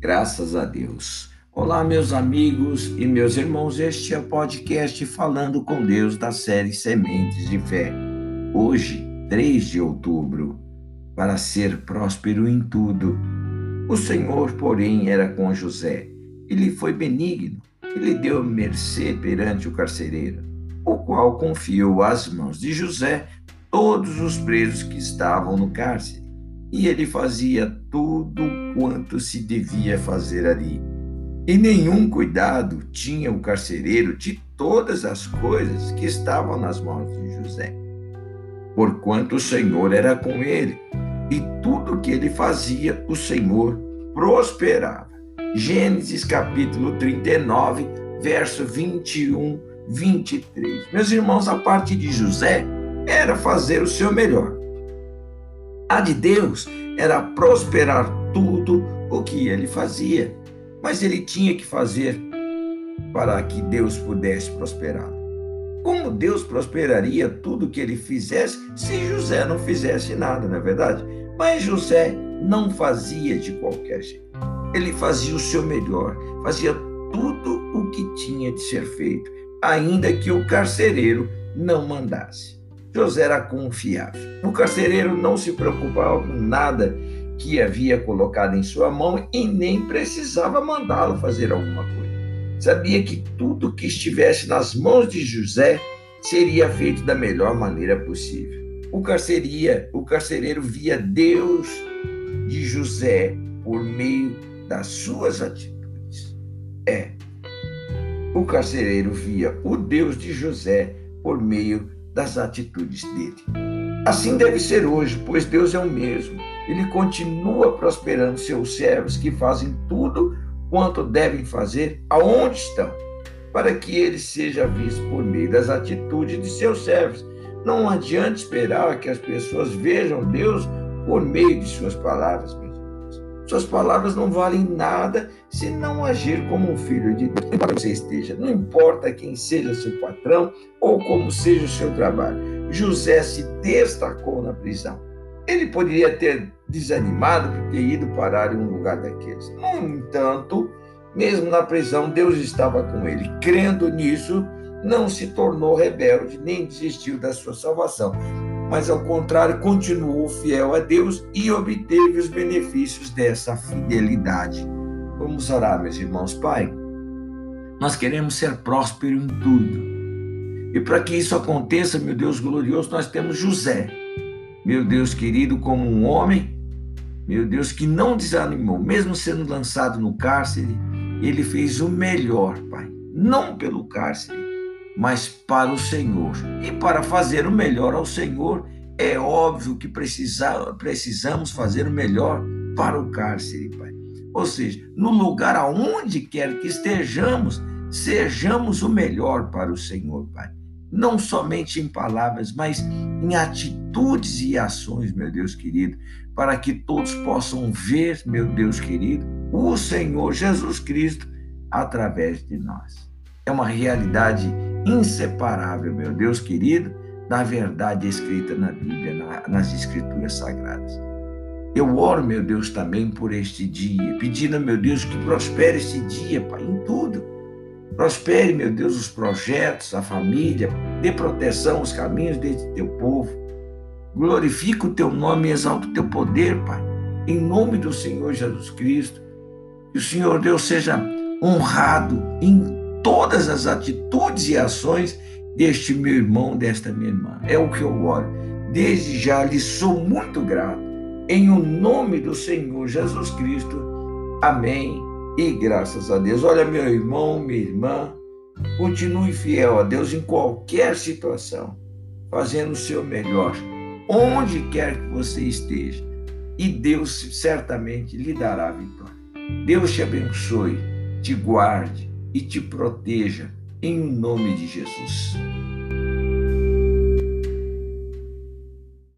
Graças a Deus. Olá, meus amigos e meus irmãos. Este é o podcast Falando com Deus da série Sementes de Fé. Hoje, 3 de outubro, para ser próspero em tudo. O Senhor, porém, era com José. Ele foi benigno. Ele deu mercê perante o carcereiro, o qual confiou às mãos de José todos os presos que estavam no cárcere e ele fazia tudo quanto se devia fazer ali. E nenhum cuidado tinha o carcereiro de todas as coisas que estavam nas mãos de José, porquanto o Senhor era com ele, e tudo que ele fazia, o Senhor prosperava. Gênesis capítulo 39, verso 21, 23. Meus irmãos, a parte de José era fazer o seu melhor de Deus era prosperar tudo o que ele fazia, mas ele tinha que fazer para que Deus pudesse prosperá-lo. Como Deus prosperaria tudo o que ele fizesse se José não fizesse nada, não é verdade? Mas José não fazia de qualquer jeito. Ele fazia o seu melhor, fazia tudo o que tinha de ser feito, ainda que o carcereiro não mandasse. José era confiável. O carcereiro não se preocupava com nada que havia colocado em sua mão e nem precisava mandá-lo fazer alguma coisa. Sabia que tudo que estivesse nas mãos de José seria feito da melhor maneira possível. O, carceria, o carcereiro via Deus de José por meio das suas atitudes. É, o carcereiro via o Deus de José por meio das atitudes dele. Assim deve ser hoje, pois Deus é o mesmo. Ele continua prosperando seus servos que fazem tudo quanto devem fazer aonde estão, para que ele seja visto por meio das atitudes de seus servos. Não adianta esperar que as pessoas vejam Deus por meio de suas palavras. Suas palavras não valem nada se não agir como um filho de Deus. Onde você esteja, não importa quem seja seu patrão ou como seja o seu trabalho. José se destacou na prisão. Ele poderia ter desanimado por ter ido parar em um lugar daqueles. No entanto, mesmo na prisão, Deus estava com ele. Crendo nisso, não se tornou rebelde nem desistiu da sua salvação, mas ao contrário, continuou fiel a Deus e obteve os benefícios dessa fidelidade. Vamos orar, meus irmãos. Pai, nós queremos ser prósperos em tudo. E para que isso aconteça, meu Deus glorioso, nós temos José, meu Deus querido, como um homem, meu Deus, que não desanimou, mesmo sendo lançado no cárcere, ele fez o melhor, Pai, não pelo cárcere, mas para o Senhor. E para fazer o melhor ao Senhor, é óbvio que precisa, precisamos fazer o melhor para o cárcere, Pai. Ou seja, no lugar aonde quer que estejamos, sejamos o melhor para o Senhor, Pai. Não somente em palavras, mas em atitudes e ações, meu Deus querido, para que todos possam ver, meu Deus querido, o Senhor Jesus Cristo através de nós. É uma realidade inseparável, meu Deus querido, da verdade escrita na Bíblia, nas Escrituras Sagradas. Eu oro, meu Deus, também por este dia, pedindo, meu Deus, que prospere este dia, Pai, em tudo. Prospere, meu Deus, os projetos, a família, dê proteção aos caminhos deste teu povo. Glorifica o teu nome e exalta o teu poder, Pai, em nome do Senhor Jesus Cristo. Que o Senhor Deus seja honrado em todas as atitudes e ações deste meu irmão, desta minha irmã. É o que eu oro. Desde já lhe sou muito grato em o nome do Senhor Jesus Cristo. Amém. E graças a Deus. Olha, meu irmão, minha irmã, continue fiel a Deus em qualquer situação, fazendo o seu melhor, onde quer que você esteja. E Deus certamente lhe dará a vitória. Deus te abençoe, te guarde e te proteja em nome de Jesus.